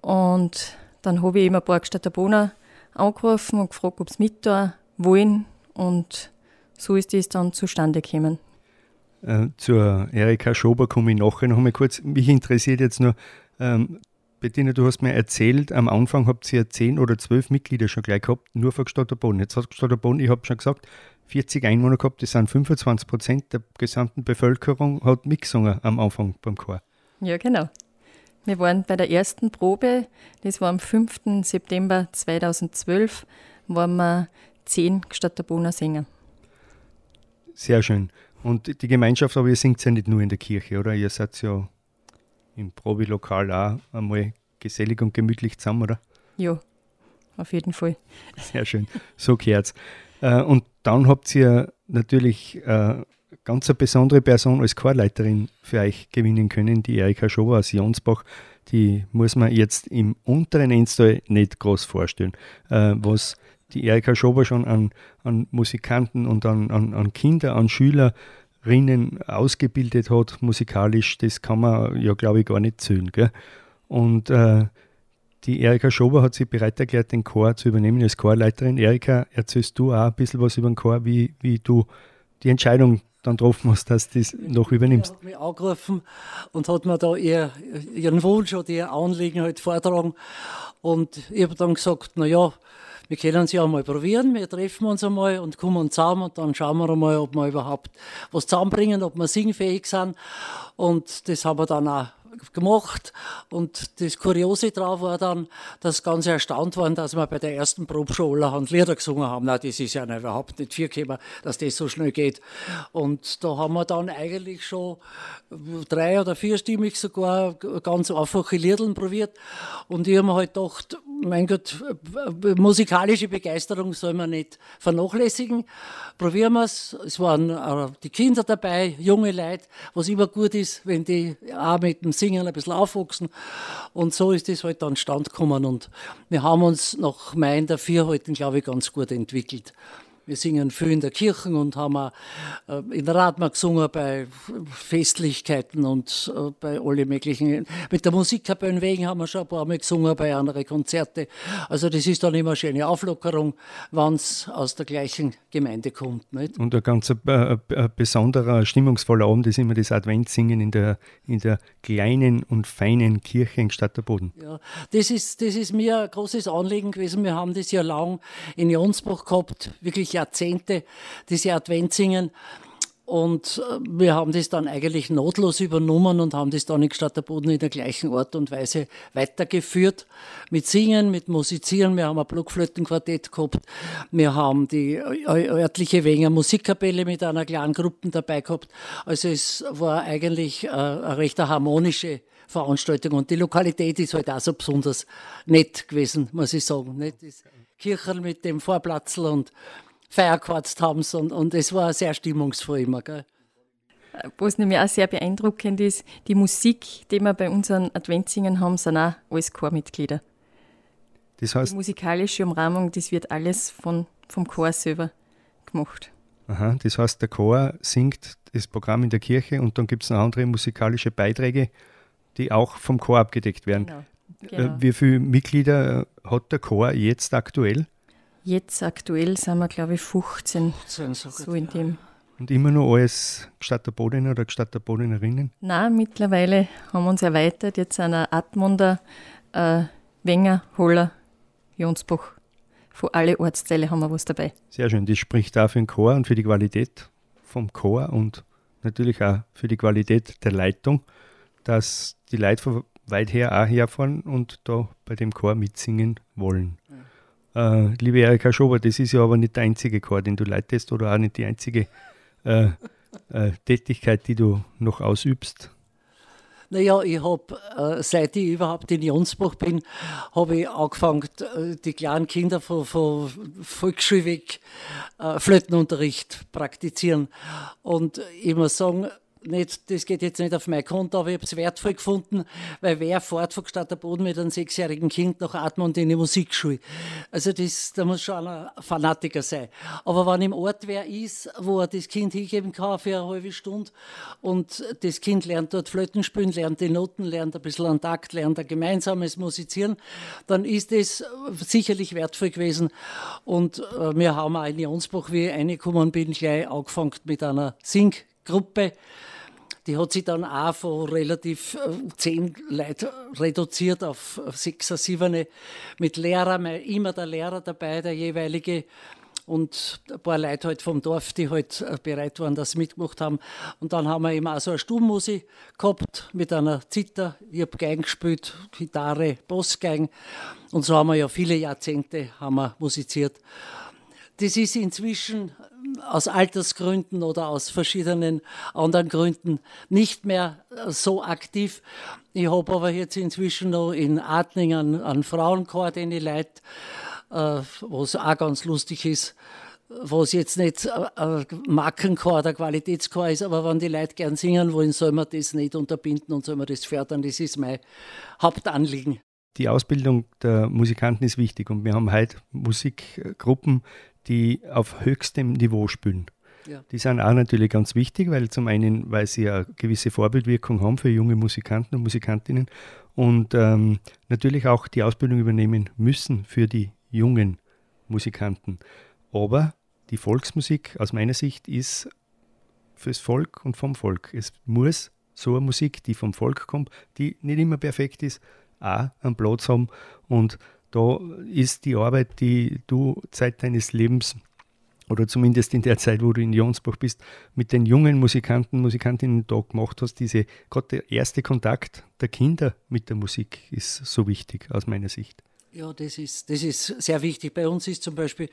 Und dann habe ich eben ein paar Stadterbohner angerufen und gefragt, ob sie mit da wollen. Und so ist das dann zustande gekommen. Äh, zur Erika Schober komme ich nachher noch mal kurz. Mich interessiert jetzt nur, ähm, Bettina, du hast mir erzählt, am Anfang habt ihr zehn oder zwölf Mitglieder schon gleich gehabt, nur von Gstadterbonn. Jetzt hat Gstadterbonn, ich habe schon gesagt, 40 Einwohner gehabt, das sind 25 Prozent der gesamten Bevölkerung, hat mitgesungen am Anfang beim Chor. Ja, genau. Wir waren bei der ersten Probe, das war am 5. September 2012, waren wir zehn Gstadterbonner Sänger. Sehr schön. Und die Gemeinschaft, aber ihr singt ja nicht nur in der Kirche, oder? Ihr seid ja im Probilokal auch einmal gesellig und gemütlich zusammen, oder? Ja, auf jeden Fall. Sehr schön, so geht's. Äh, und dann habt ihr natürlich äh, ganz eine besondere Person als Chorleiterin für euch gewinnen können, die Erika Schober aus Jonsbach. Die muss man jetzt im unteren Enstal nicht groß vorstellen. Äh, was die Erika Schober schon an, an Musikanten und an, an, an Kinder, an Schülerinnen ausgebildet hat, musikalisch, das kann man ja, glaube ich, gar nicht zählen. Gell? Und äh, die Erika Schober hat sich bereit erklärt, den Chor zu übernehmen als Chorleiterin. Erika, erzählst du auch ein bisschen was über den Chor, wie, wie du die Entscheidung dann getroffen hast, dass du das noch übernimmst? Sie hat mich angerufen und hat mir da ihr, ihren Wunsch oder ihr Anliegen halt vortragen. Und ich habe dann gesagt, naja, wir können es ja mal probieren, wir treffen uns einmal und kommen zusammen und dann schauen wir einmal, ob wir überhaupt was zusammenbringen, ob wir singfähig sind. Und das haben wir dann auch gemacht. Und das Kuriose daran war dann, dass ganz erstaunt waren, dass wir bei der ersten Probshow allerhand Lieder gesungen haben. Na, das ist ja überhaupt nicht viel gekommen, dass das so schnell geht. Und da haben wir dann eigentlich schon drei- oder vierstimmig sogar ganz einfache Lieder probiert. Und ich habe mir halt gedacht, mein Gott, musikalische Begeisterung soll man nicht vernachlässigen. Probieren wir es. Es waren äh, die Kinder dabei, junge Leute, was immer gut ist, wenn die auch mit dem Singen ein bisschen aufwachsen. Und so ist das halt dann stand gekommen. Und wir haben uns nach Main dafür heute, glaube ich, ganz gut entwickelt. Wir singen viel in der Kirche und haben äh, in der Radmark gesungen bei Festlichkeiten und äh, bei alle möglichen. Mit der Musikkapelle wegen haben wir schon ein paar Mal gesungen bei anderen Konzerten. Also das ist dann immer eine schöne Auflockerung, wenn es aus der gleichen Gemeinde kommt. Nicht? Und ein ganz äh, besonderer, stimmungsvoller Abend ist immer das Adventssingen in der, in der kleinen und feinen Kirche in Stadterboden. Ja, das ist, das ist mir ein großes Anliegen gewesen. Wir haben das ja lang in Jonsbach gehabt, wirklich Jahrzehnte, diese Adventsingen. Und äh, wir haben das dann eigentlich notlos übernommen und haben das dann in Stadterboden in der gleichen Art und Weise weitergeführt. Mit Singen, mit Musizieren. Wir haben ein Blockflötenquartett gehabt. Wir haben die örtliche Wenger Musikkapelle mit einer kleinen Gruppe dabei gehabt. Also es war eigentlich äh, eine recht harmonische Veranstaltung. Und die Lokalität ist halt auch so besonders nett gewesen, muss ich sagen. Nicht? Das Kircherl mit dem Vorplatzl und feierquarzt haben und, und es war sehr stimmungsvoll immer. Gell? Was nämlich auch sehr beeindruckend ist, die Musik, die wir bei unseren Adventssingen haben, sind auch alles Chormitglieder. Das heißt, die musikalische Umrahmung, das wird alles von, vom Chor selber gemacht. Aha, das heißt, der Chor singt das Programm in der Kirche und dann gibt es noch andere musikalische Beiträge, die auch vom Chor abgedeckt werden. Genau. Genau. Wie viele Mitglieder hat der Chor jetzt aktuell? Jetzt aktuell sind wir, glaube ich, 15. 15 so in dem. Und immer noch alles gestatter Bodener oder gestatter Bodenerinnen? Nein, mittlerweile haben wir uns erweitert. Jetzt sind wir Atmunder, äh, Wenger, Holler, Jonsbach von allen Ortsteilen haben wir was dabei. Sehr schön. Das spricht auch für den Chor und für die Qualität vom Chor und natürlich auch für die Qualität der Leitung, dass die Leute von weit her auch herfahren und da bei dem Chor mitsingen wollen. Äh, liebe Erika Schober, das ist ja aber nicht der einzige Chor, den du leitest oder auch nicht die einzige äh, äh, Tätigkeit, die du noch ausübst. Naja, ich habe, äh, seit ich überhaupt in Jonsbach bin, habe ich angefangen, äh, die kleinen Kinder von, von Volksschule weg äh, Flötenunterricht praktizieren. Und ich muss sagen, nicht, das geht jetzt nicht auf mein Konto, aber ich habe es wertvoll gefunden, weil wer fährt von Boden mit einem sechsjährigen Kind nach Atmund in die Musikschule? Also das, da muss schon ein Fanatiker sein. Aber wenn im Ort wer ist, wo er das Kind hingeben kann für eine halbe Stunde und das Kind lernt dort Flöten spielen, lernt die Noten, lernt ein bisschen an Takt, lernt ein gemeinsames Musizieren, dann ist das sicherlich wertvoll gewesen. Und äh, wir haben auch in Jonsbach, wie ich reingekommen bin, gleich angefangen mit einer Singgruppe die hat sich dann auch von relativ äh, zehn Leuten reduziert auf sechs, sieben mit Lehrer, immer der Lehrer dabei, der jeweilige und ein paar Leute halt vom Dorf, die halt äh, bereit waren, das mitgemacht haben. Und dann haben wir eben auch so eine Stubenmusik gehabt mit einer Zither. Ich habe Geigen gespielt, Gitarre, Bossgeigen. Und so haben wir ja viele Jahrzehnte haben wir musiziert. Das ist inzwischen aus Altersgründen oder aus verschiedenen anderen Gründen nicht mehr äh, so aktiv. Ich habe aber jetzt inzwischen noch in Adling einen, einen Frauenchor, den ich leite, äh, was auch ganz lustig ist was jetzt nicht ein Markenchor, der Qualitätschor ist, aber wenn die Leute gern singen wollen, soll man das nicht unterbinden und soll man das fördern. Das ist mein Hauptanliegen. Die Ausbildung der Musikanten ist wichtig und wir haben heute Musikgruppen, die auf höchstem Niveau spielen. Ja. Die sind auch natürlich ganz wichtig, weil zum einen, weil sie eine gewisse Vorbildwirkung haben für junge Musikanten und Musikantinnen und ähm, natürlich auch die Ausbildung übernehmen müssen für die jungen Musikanten. Aber die Volksmusik aus meiner Sicht ist fürs Volk und vom Volk. Es muss so eine Musik, die vom Volk kommt, die nicht immer perfekt ist, auch einen Platz haben und da ist die Arbeit, die du Zeit deines Lebens oder zumindest in der Zeit, wo du in Jonsbach bist, mit den jungen Musikanten, Musikantinnen da gemacht hast, diese, gerade der erste Kontakt der Kinder mit der Musik ist so wichtig aus meiner Sicht. Ja, das ist, das ist sehr wichtig. Bei uns ist zum Beispiel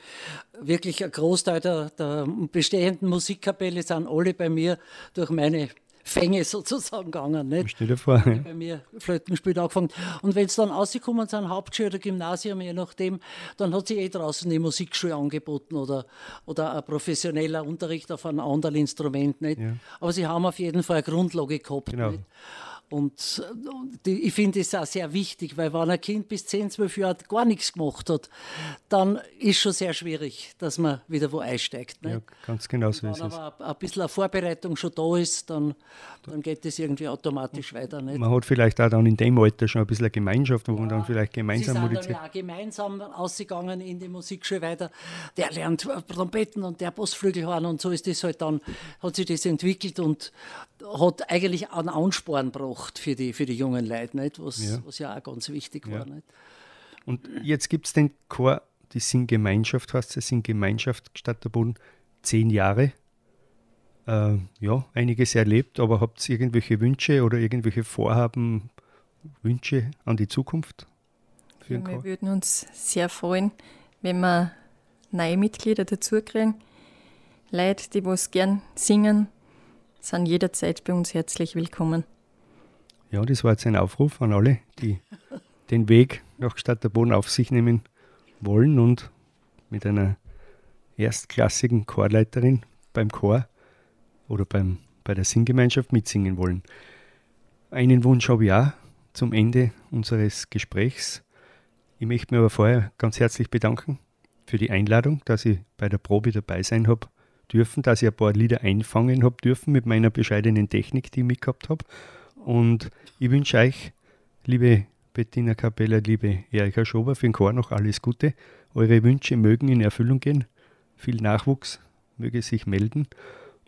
wirklich ein Großteil der, der bestehenden Musikkapelle sind alle bei mir durch meine Fänge sozusagen gegangen. Nicht? Stell dir vor. Ja. Bei mir Flötenspiel angefangen. Und wenn es dann ausgekommen sind, Hauptschule oder Gymnasium, je nachdem, dann hat sich eh draußen die Musikschule angeboten oder, oder ein professioneller Unterricht auf einem anderen Instrument. Nicht? Ja. Aber sie haben auf jeden Fall eine Grundlage gehabt. Genau. Nicht? Und die, ich finde es auch sehr wichtig, weil wenn ein Kind bis 10, 12 Jahre gar nichts gemacht hat, dann ist schon sehr schwierig, dass man wieder wo einsteigt. Ne? Ja, ganz genau so ist es. Wenn aber ein bisschen eine Vorbereitung schon da ist, dann, dann geht es irgendwie automatisch weiter. Nicht? Man hat vielleicht auch dann in dem Alter schon ein bisschen eine Gemeinschaft, wo ja, man dann vielleicht gemeinsam Sie sind dann ja auch gemeinsam ausgegangen in die Musikschule weiter. Der lernt Trompeten und der Bossflügelhorn und so ist das halt dann, hat sich das entwickelt und hat eigentlich einen Ansporn gebracht für die, für die jungen Leute, nicht? Was, ja. was ja auch ganz wichtig ja. war. Nicht? Und jetzt gibt es den Chor, die Singgemeinschaft heißt es, Singgemeinschaft statt der Boden, zehn Jahre. Äh, ja, einiges erlebt, aber habt ihr irgendwelche Wünsche oder irgendwelche Vorhaben, Wünsche an die Zukunft? Für ja, wir würden uns sehr freuen, wenn wir neue Mitglieder dazu kriegen. Leute, die was gern singen, sind jederzeit bei uns herzlich willkommen. Ja, das war jetzt ein Aufruf an alle, die den Weg nach Stadt der Boden auf sich nehmen wollen und mit einer erstklassigen Chorleiterin beim Chor oder beim, bei der Singgemeinschaft mitsingen wollen. Einen Wunsch habe ich auch zum Ende unseres Gesprächs. Ich möchte mir aber vorher ganz herzlich bedanken für die Einladung, dass ich bei der Probe dabei sein habe dürfen, dass ich ein paar Lieder einfangen habe dürfen mit meiner bescheidenen Technik, die ich mitgehabt habe. Und ich wünsche euch, liebe Bettina Capella, liebe Erika Schober, für den Chor noch alles Gute. Eure Wünsche mögen in Erfüllung gehen. Viel Nachwuchs möge sich melden.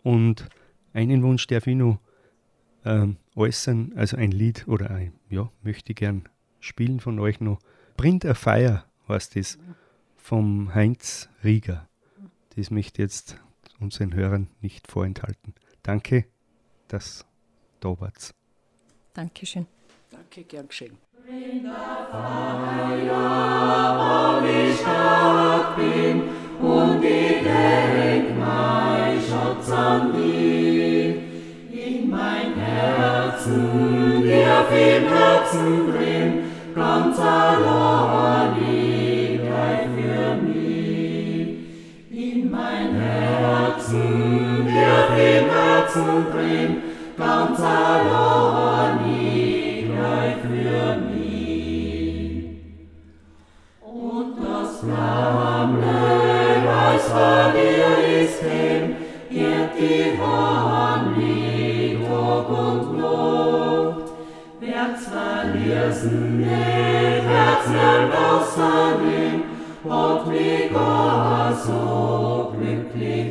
Und einen Wunsch darf ich noch ähm, äußern, also ein Lied oder ein, ja, möchte ich gern spielen von euch noch. Print a Fire heißt das vom Heinz Rieger. Das möchte jetzt unseren Hörern nicht vorenthalten. Danke, dass da wart. Dankeschön. Danke, gern geschehen. In der Feier, wo ich Stadt bin und ich denk mein Schatz an dich. In mein Herzen, dir im Herzen drin, ganz allein bleib für mich. In mein Herzen, dir im Herzen drin, ganz allein bleib für mich. Und das Flammle, was vor dir ist, hin, wird die Hand liegt, Tag und Nacht. Werd's verließen werd's nicht aussagen, hat mich gar so glücklich.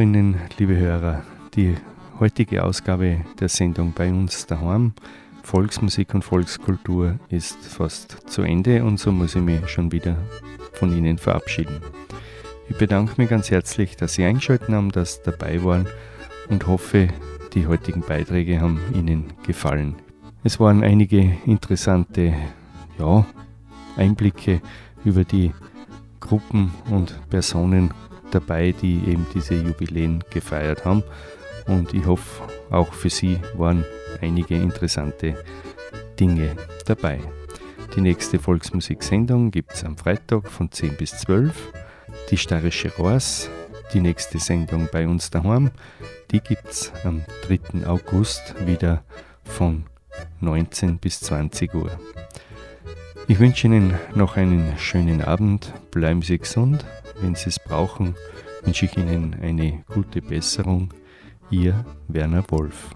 Hörerinnen, liebe Hörer, die heutige Ausgabe der Sendung bei uns daheim, Volksmusik und Volkskultur, ist fast zu Ende und so muss ich mich schon wieder von Ihnen verabschieden. Ich bedanke mich ganz herzlich, dass Sie eingeschaltet haben, dass Sie dabei waren und hoffe, die heutigen Beiträge haben Ihnen gefallen. Es waren einige interessante ja, Einblicke über die Gruppen und Personen dabei, die eben diese Jubiläen gefeiert haben. Und ich hoffe, auch für Sie waren einige interessante Dinge dabei. Die nächste Volksmusiksendung gibt es am Freitag von 10 bis 12. Die Steirische Rohrs, die nächste Sendung bei uns daheim, die gibt es am 3. August wieder von 19 bis 20 Uhr. Ich wünsche Ihnen noch einen schönen Abend, bleiben Sie gesund. Wenn Sie es brauchen, wünsche ich Ihnen eine gute Besserung. Ihr Werner Wolf.